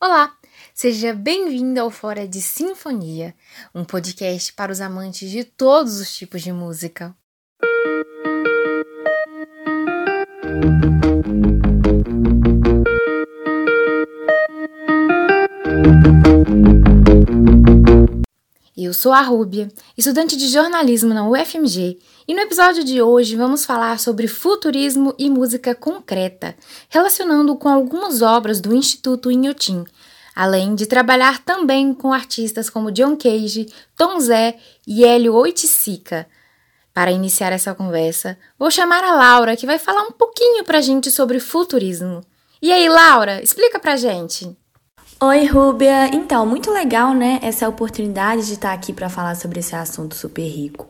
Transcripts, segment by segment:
Olá, seja bem-vindo ao Fora de Sinfonia, um podcast para os amantes de todos os tipos de música. Eu sou a Rúbia, estudante de jornalismo na UFMG, e no episódio de hoje vamos falar sobre futurismo e música concreta, relacionando com algumas obras do Instituto Inhotim, além de trabalhar também com artistas como John Cage, Tom Zé e Hélio Oiticica. Para iniciar essa conversa, vou chamar a Laura, que vai falar um pouquinho pra gente sobre futurismo. E aí, Laura, explica pra gente. Oi, Rúbia! Então, muito legal, né? Essa oportunidade de estar aqui para falar sobre esse assunto super rico.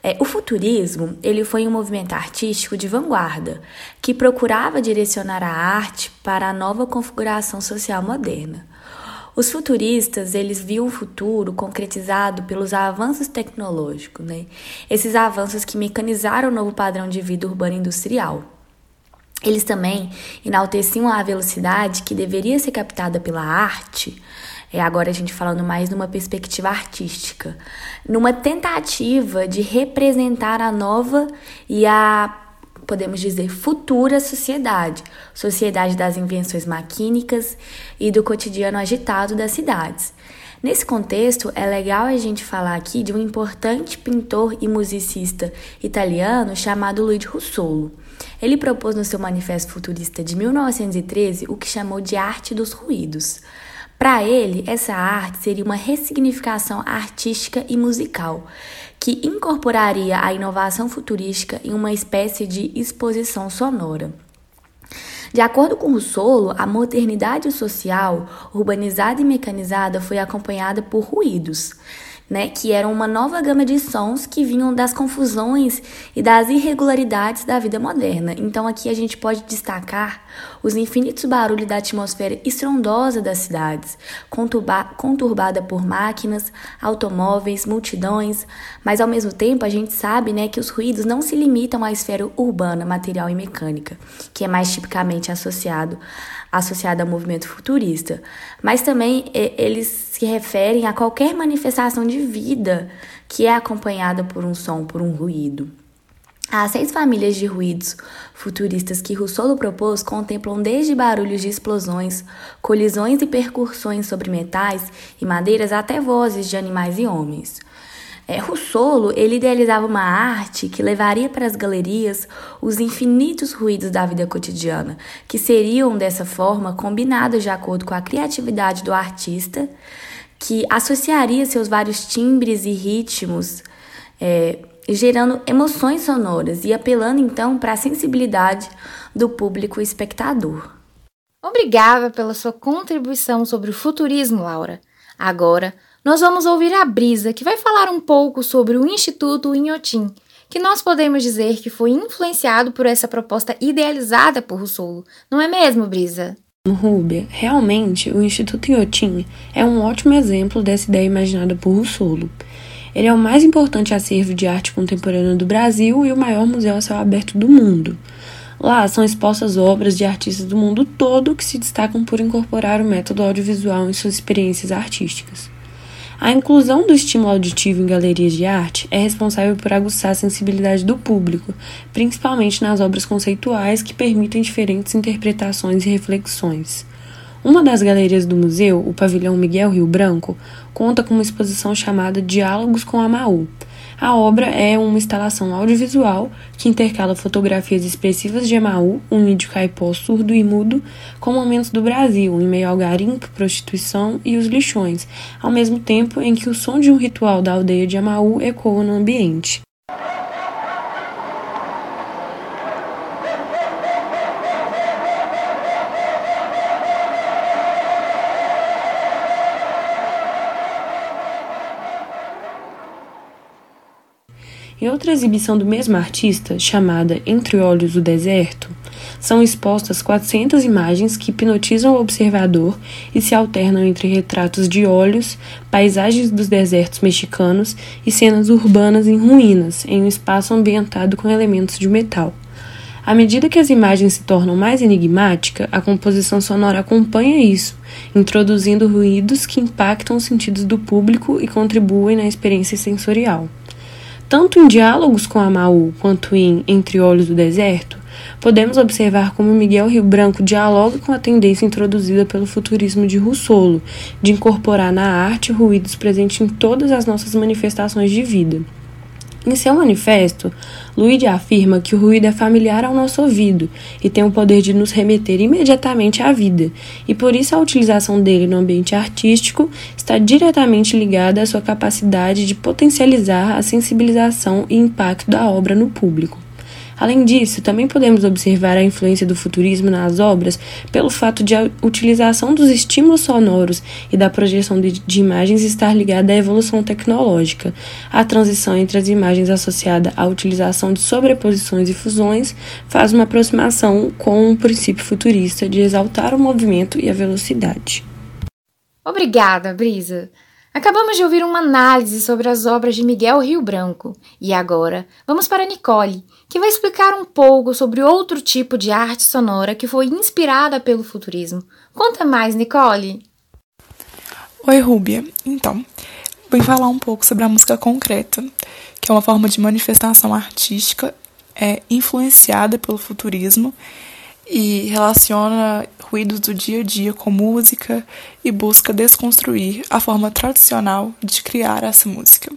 É, o futurismo, ele foi um movimento artístico de vanguarda que procurava direcionar a arte para a nova configuração social moderna. Os futuristas, eles viam o futuro concretizado pelos avanços tecnológicos, né? Esses avanços que mecanizaram o novo padrão de vida urbana industrial. Eles também enalteciam a velocidade que deveria ser captada pela arte, é agora a gente falando mais numa perspectiva artística, numa tentativa de representar a nova e a podemos dizer futura sociedade, sociedade das invenções maquínicas e do cotidiano agitado das cidades. Nesse contexto, é legal a gente falar aqui de um importante pintor e musicista italiano chamado Luigi Russolo. Ele propôs no seu Manifesto Futurista de 1913 o que chamou de arte dos ruídos. Para ele, essa arte seria uma ressignificação artística e musical, que incorporaria a inovação futurística em uma espécie de exposição sonora. De acordo com Russolo, a modernidade social, urbanizada e mecanizada, foi acompanhada por ruídos né, que eram uma nova gama de sons que vinham das confusões e das irregularidades da vida moderna. Então aqui a gente pode destacar os infinitos barulhos da atmosfera estrondosa das cidades, conturbada por máquinas, automóveis, multidões, mas ao mesmo tempo a gente sabe, né, que os ruídos não se limitam à esfera urbana, material e mecânica, que é mais tipicamente associado associada ao movimento futurista, mas também eles se referem a qualquer manifestação de vida que é acompanhada por um som, por um ruído. As seis famílias de ruídos futuristas que Russolo propôs contemplam desde barulhos de explosões, colisões e percussões sobre metais e madeiras até vozes de animais e homens. É, Russolo ele idealizava uma arte que levaria para as galerias os infinitos ruídos da vida cotidiana, que seriam dessa forma combinados de acordo com a criatividade do artista, que associaria seus vários timbres e ritmos, é, gerando emoções sonoras e apelando então para a sensibilidade do público espectador. Obrigada pela sua contribuição sobre o futurismo, Laura. Agora nós vamos ouvir a Brisa, que vai falar um pouco sobre o Instituto Inhotim, que nós podemos dizer que foi influenciado por essa proposta idealizada por Russolo. Não é mesmo, Brisa? Rúbia, realmente o Instituto Inhotim é um ótimo exemplo dessa ideia imaginada por Russolo. Ele é o mais importante acervo de arte contemporânea do Brasil e o maior museu a céu aberto do mundo. Lá são expostas obras de artistas do mundo todo que se destacam por incorporar o método audiovisual em suas experiências artísticas. A inclusão do estímulo auditivo em galerias de arte é responsável por aguçar a sensibilidade do público, principalmente nas obras conceituais que permitem diferentes interpretações e reflexões. Uma das galerias do museu, o Pavilhão Miguel Rio Branco, conta com uma exposição chamada Diálogos com a Maú, a obra é uma instalação audiovisual que intercala fotografias expressivas de Emaú, um índio caipó surdo e mudo, com momentos do Brasil, em meio ao garimpo, prostituição e os lixões, ao mesmo tempo em que o som de um ritual da aldeia de Emaú ecoa no ambiente. Em outra exibição do mesmo artista, chamada Entre Olhos do Deserto, são expostas 400 imagens que hipnotizam o observador e se alternam entre retratos de olhos, paisagens dos desertos mexicanos e cenas urbanas em ruínas, em um espaço ambientado com elementos de metal. À medida que as imagens se tornam mais enigmáticas, a composição sonora acompanha isso, introduzindo ruídos que impactam os sentidos do público e contribuem na experiência sensorial. Tanto em Diálogos com Amaú quanto em Entre Olhos do Deserto, podemos observar como Miguel Rio Branco dialoga com a tendência introduzida pelo futurismo de Russolo, de incorporar na arte ruídos presentes em todas as nossas manifestações de vida. Em seu manifesto, Luiz afirma que o ruído é familiar ao nosso ouvido e tem o poder de nos remeter imediatamente à vida, e por isso a utilização dele no ambiente artístico está diretamente ligada à sua capacidade de potencializar a sensibilização e impacto da obra no público. Além disso, também podemos observar a influência do futurismo nas obras pelo fato de a utilização dos estímulos sonoros e da projeção de, de imagens estar ligada à evolução tecnológica. A transição entre as imagens associada à utilização de sobreposições e fusões faz uma aproximação com um princípio futurista de exaltar o movimento e a velocidade. Obrigada, Brisa. Acabamos de ouvir uma análise sobre as obras de Miguel Rio Branco e agora vamos para Nicole, que vai explicar um pouco sobre outro tipo de arte sonora que foi inspirada pelo futurismo. Conta mais, Nicole! Oi, Rúbia. Então, vou falar um pouco sobre a música concreta, que é uma forma de manifestação artística é, influenciada pelo futurismo e relaciona ruídos do dia a dia com música e busca desconstruir a forma tradicional de criar essa música.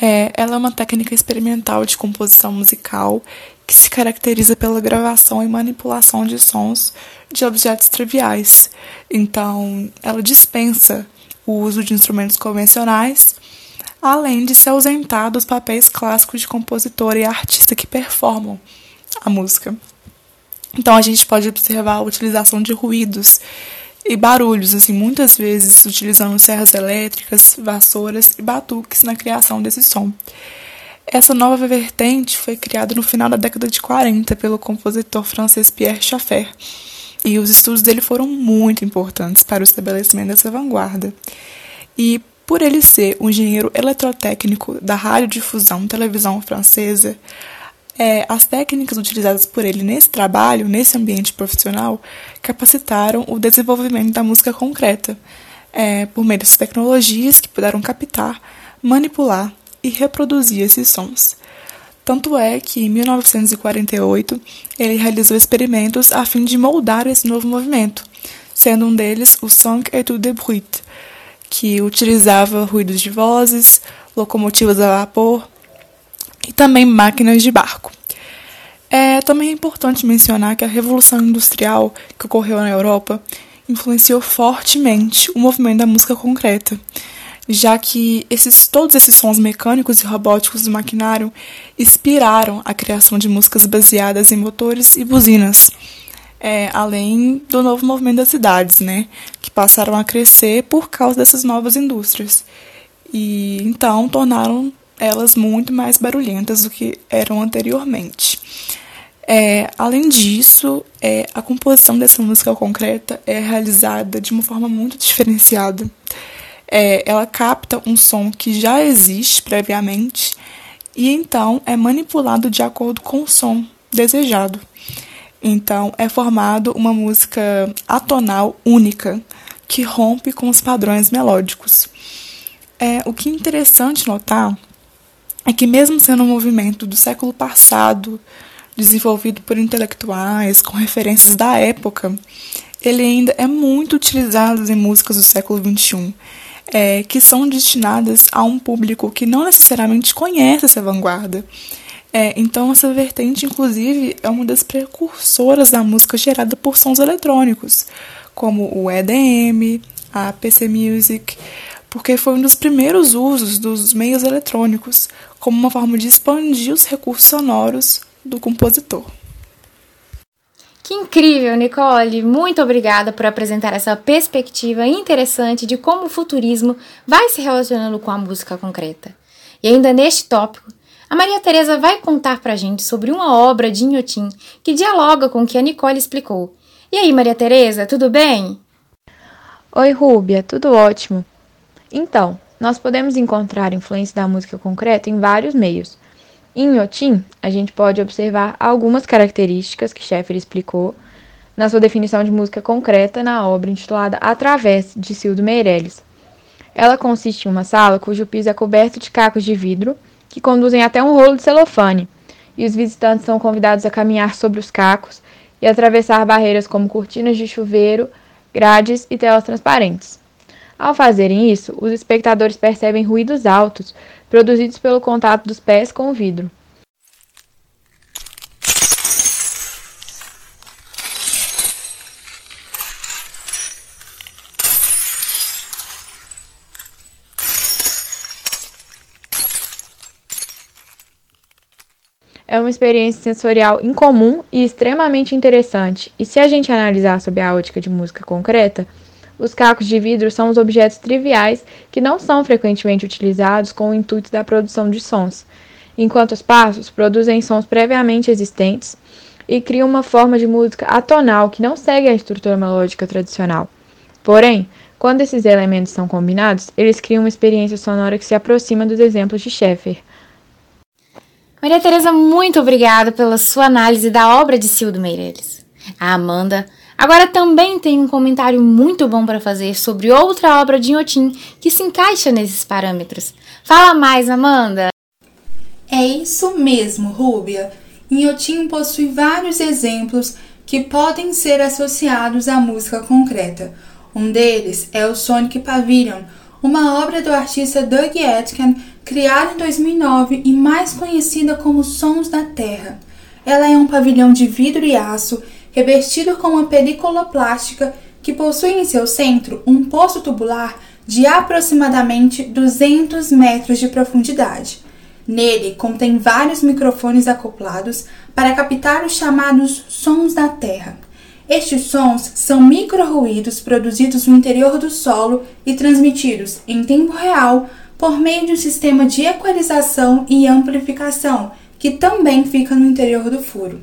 É, ela é uma técnica experimental de composição musical que se caracteriza pela gravação e manipulação de sons de objetos triviais. Então, ela dispensa o uso de instrumentos convencionais, além de se ausentar dos papéis clássicos de compositor e artista que performam a música. Então a gente pode observar a utilização de ruídos e barulhos, assim, muitas vezes utilizando serras elétricas, vassouras e batuques na criação desse som. Essa nova vertente foi criada no final da década de 40 pelo compositor francês Pierre Schaeffer, e os estudos dele foram muito importantes para o estabelecimento dessa vanguarda. E por ele ser um engenheiro eletrotécnico da radiodifusão televisão francesa, é, as técnicas utilizadas por ele nesse trabalho, nesse ambiente profissional, capacitaram o desenvolvimento da música concreta, é, por meio dessas tecnologias que puderam captar, manipular e reproduzir esses sons. Tanto é que, em 1948, ele realizou experimentos a fim de moldar esse novo movimento, sendo um deles o Song et de Bruit, que utilizava ruídos de vozes, locomotivas a vapor, e também máquinas de barco. É também importante mencionar que a Revolução Industrial que ocorreu na Europa influenciou fortemente o movimento da música concreta, já que esses, todos esses sons mecânicos e robóticos do maquinário inspiraram a criação de músicas baseadas em motores e buzinas, é, além do novo movimento das cidades, né, que passaram a crescer por causa dessas novas indústrias. E então tornaram elas muito mais barulhentas do que eram anteriormente. É, além disso, é, a composição dessa música concreta é realizada de uma forma muito diferenciada. É, ela capta um som que já existe previamente e então é manipulado de acordo com o som desejado. Então é formado uma música atonal única que rompe com os padrões melódicos. É, o que é interessante notar é que, mesmo sendo um movimento do século passado, desenvolvido por intelectuais com referências da época, ele ainda é muito utilizado em músicas do século XXI, é, que são destinadas a um público que não necessariamente conhece essa vanguarda. É, então, essa vertente, inclusive, é uma das precursoras da música gerada por sons eletrônicos, como o EDM, a PC Music, porque foi um dos primeiros usos dos meios eletrônicos, como uma forma de expandir os recursos sonoros do compositor. Que incrível, Nicole! Muito obrigada por apresentar essa perspectiva interessante de como o futurismo vai se relacionando com a música concreta. E ainda neste tópico, a Maria Teresa vai contar pra gente sobre uma obra de Inhotim que dialoga com o que a Nicole explicou. E aí, Maria Teresa, tudo bem? Oi, Rúbia, tudo ótimo. Então, nós podemos encontrar influência da música concreta em vários meios. Em Inhotim, a gente pode observar algumas características que Sheffer explicou na sua definição de música concreta na obra intitulada Através, de Cildo Meirelles. Ela consiste em uma sala cujo piso é coberto de cacos de vidro que conduzem até um rolo de celofane, e os visitantes são convidados a caminhar sobre os cacos e atravessar barreiras como cortinas de chuveiro, grades e telas transparentes. Ao fazerem isso, os espectadores percebem ruídos altos produzidos pelo contato dos pés com o vidro. é uma experiência sensorial incomum e extremamente interessante. E se a gente analisar sob a ótica de música concreta, os cacos de vidro são os objetos triviais que não são frequentemente utilizados com o intuito da produção de sons, enquanto os passos produzem sons previamente existentes e criam uma forma de música atonal que não segue a estrutura melódica tradicional. Porém, quando esses elementos são combinados, eles criam uma experiência sonora que se aproxima dos exemplos de Schaeffer. Maria Tereza, muito obrigada pela sua análise da obra de Cildo Meireles. A Amanda agora também tem um comentário muito bom para fazer sobre outra obra de Inhotim que se encaixa nesses parâmetros. Fala mais, Amanda! É isso mesmo, Rúbia. Inhotim possui vários exemplos que podem ser associados à música concreta. Um deles é o Sonic Pavilion, uma obra do artista Doug Atkin, criada em 2009 e mais conhecida como Sons da Terra. Ela é um pavilhão de vidro e aço revestido com uma película plástica que possui em seu centro um poço tubular de aproximadamente 200 metros de profundidade. Nele contém vários microfones acoplados para captar os chamados sons da Terra. Estes sons são micro-ruídos produzidos no interior do solo e transmitidos em tempo real por meio de um sistema de equalização e amplificação, que também fica no interior do furo.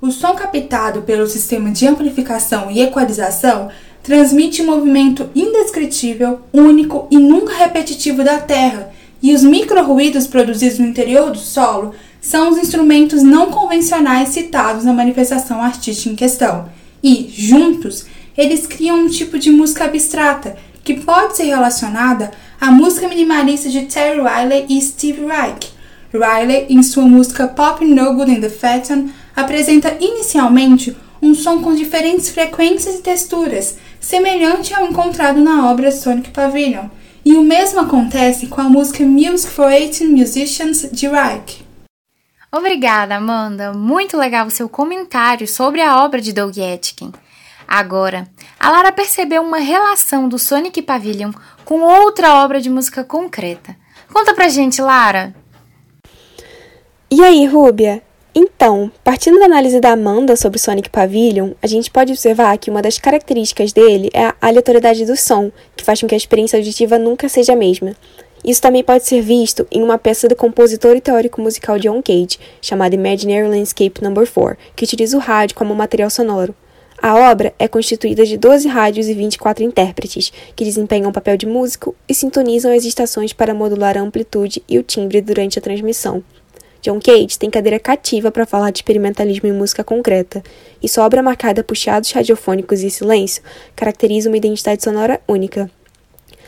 O som captado pelo sistema de amplificação e equalização transmite um movimento indescritível, único e nunca repetitivo da Terra, e os micro-ruídos produzidos no interior do solo são os instrumentos não convencionais citados na manifestação artística em questão. E, juntos, eles criam um tipo de música abstrata que pode ser relacionada à música minimalista de Terry Riley e Steve Reich. Riley, em sua música Pop No Good in the Phaeton, apresenta inicialmente um som com diferentes frequências e texturas, semelhante ao encontrado na obra Sonic Pavilion. E o mesmo acontece com a música Music for 18 Musicians de Reich. Obrigada, Amanda. Muito legal o seu comentário sobre a obra de Doug Etkin. Agora, a Lara percebeu uma relação do Sonic Pavilion com outra obra de música concreta. Conta pra gente, Lara. E aí, Rúbia? Então, partindo da análise da Amanda sobre Sonic Pavilion, a gente pode observar que uma das características dele é a aleatoriedade do som, que faz com que a experiência auditiva nunca seja a mesma. Isso também pode ser visto em uma peça do compositor e teórico musical John Cage, chamada Imaginary Landscape No. 4, que utiliza o rádio como material sonoro. A obra é constituída de 12 rádios e 24 intérpretes, que desempenham o papel de músico e sintonizam as estações para modular a amplitude e o timbre durante a transmissão. John Cage tem cadeira cativa para falar de experimentalismo em música concreta, e sua obra marcada por chiados radiofônicos e silêncio caracteriza uma identidade sonora única.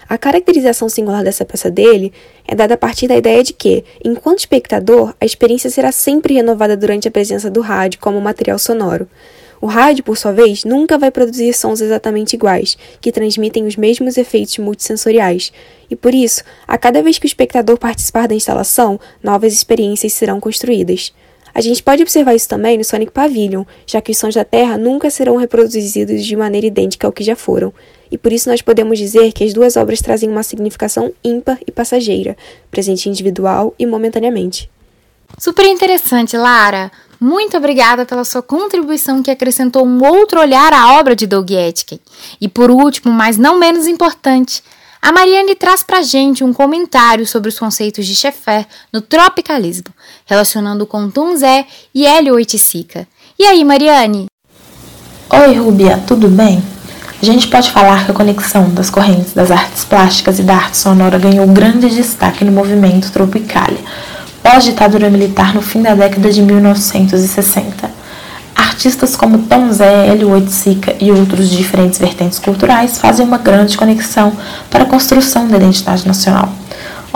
A caracterização singular dessa peça dele é dada a partir da ideia de que, enquanto espectador, a experiência será sempre renovada durante a presença do rádio como material sonoro. O rádio, por sua vez, nunca vai produzir sons exatamente iguais, que transmitem os mesmos efeitos multissensoriais, e por isso, a cada vez que o espectador participar da instalação, novas experiências serão construídas. A gente pode observar isso também no Sonic Pavilion, já que os sons da Terra nunca serão reproduzidos de maneira idêntica ao que já foram, e por isso nós podemos dizer que as duas obras trazem uma significação ímpar e passageira, presente individual e momentaneamente. Super interessante, Lara! Muito obrigada pela sua contribuição que acrescentou um outro olhar à obra de Doug Etkin. E por último, mas não menos importante, a Mariane traz pra gente um comentário sobre os conceitos de Schaeffer no tropicalismo, relacionando com Tom Zé e Hélio Oiticica. E aí, Mariane? Oi, Rubia, tudo bem? A gente pode falar que a conexão das correntes das artes plásticas e da arte sonora ganhou grande destaque no movimento Tropicalia, pós-ditadura militar no fim da década de 1960. Artistas como Tom Zé, Hélio Oiticica e outros de diferentes vertentes culturais fazem uma grande conexão para a construção da identidade nacional.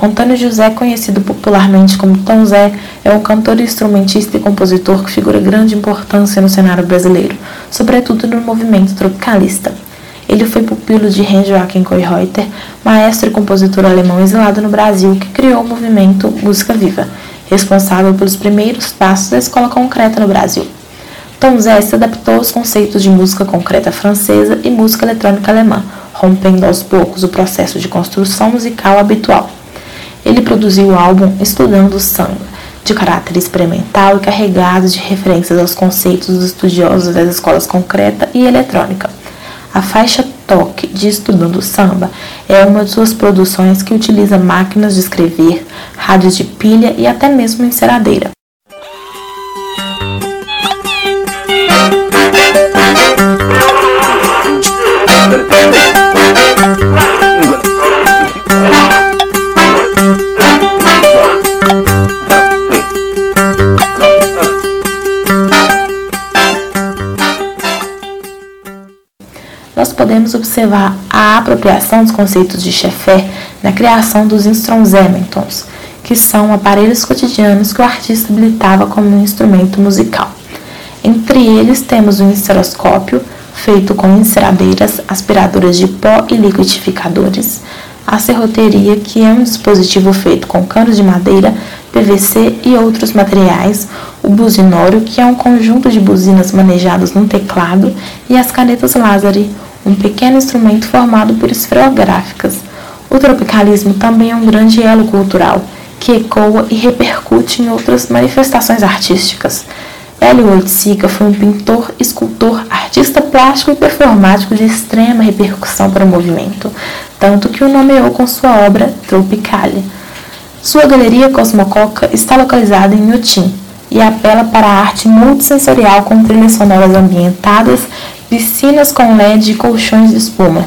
Antônio José, conhecido popularmente como Tom Zé, é um cantor, instrumentista e compositor que figura grande importância no cenário brasileiro, sobretudo no movimento tropicalista. Ele foi pupilo de Hans Joachim Koyreuter, maestro e compositor alemão exilado no Brasil, que criou o movimento Música Viva, responsável pelos primeiros passos da escola concreta no Brasil. Tom Zé se adaptou aos conceitos de música concreta francesa e música eletrônica alemã, rompendo aos poucos o processo de construção musical habitual. Ele produziu o álbum Estudando o Samba, de caráter experimental e carregado de referências aos conceitos dos estudiosos das escolas concreta e eletrônica. A faixa Toque de Estudando Samba é uma de suas produções que utiliza máquinas de escrever, rádios de pilha e até mesmo enceradeira. Nós podemos observar a apropriação dos conceitos de Schaeffer na criação dos instrumentons, que são aparelhos cotidianos que o artista habilitava como um instrumento musical. Entre eles temos o enceroscópio, feito com enceradeiras, aspiradoras de pó e liquidificadores, a serroteria, que é um dispositivo feito com canos de madeira, PVC e outros materiais, o buzinório, que é um conjunto de buzinas manejadas num teclado, e as canetas Lazari, um pequeno instrumento formado por esferográficas. O tropicalismo também é um grande elo cultural, que ecoa e repercute em outras manifestações artísticas. Hélio Oiticica foi um pintor, escultor, artista plástico e performático de extrema repercussão para o movimento, tanto que o nomeou com sua obra Tropicalia. Sua galeria Cosmococa está localizada em Inhotim e apela para a arte multissensorial com trilhas sonoras ambientadas, piscinas com LED e colchões de espuma.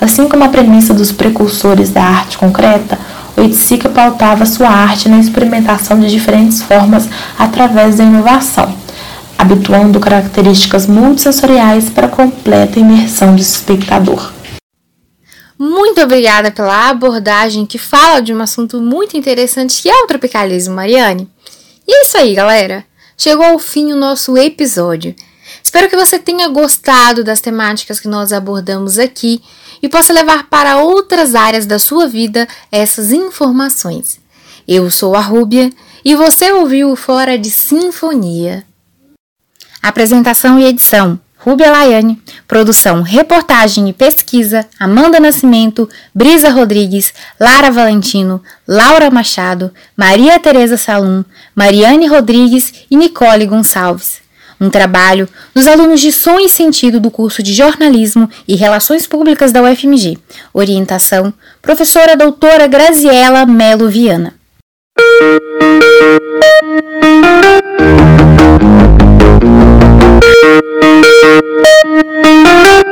Assim como a premissa dos precursores da arte concreta, Oiticica pautava sua arte na experimentação de diferentes formas através da inovação, habituando características multissensoriais para completa imersão do espectador. Muito obrigada pela abordagem que fala de um assunto muito interessante que é o tropicalismo, Mariane. E é isso aí, galera. Chegou ao fim o nosso episódio. Espero que você tenha gostado das temáticas que nós abordamos aqui e possa levar para outras áreas da sua vida essas informações. Eu sou a Rúbia e você ouviu Fora de Sinfonia. Apresentação e edição Rúbia Laiane, produção, reportagem e pesquisa, Amanda Nascimento, Brisa Rodrigues, Lara Valentino, Laura Machado, Maria Tereza Salum, Mariane Rodrigues e Nicole Gonçalves. Um trabalho dos alunos de Som e Sentido do curso de Jornalismo e Relações Públicas da UFMG. Orientação: Professora Doutora Graziela Melo Viana. Thank you.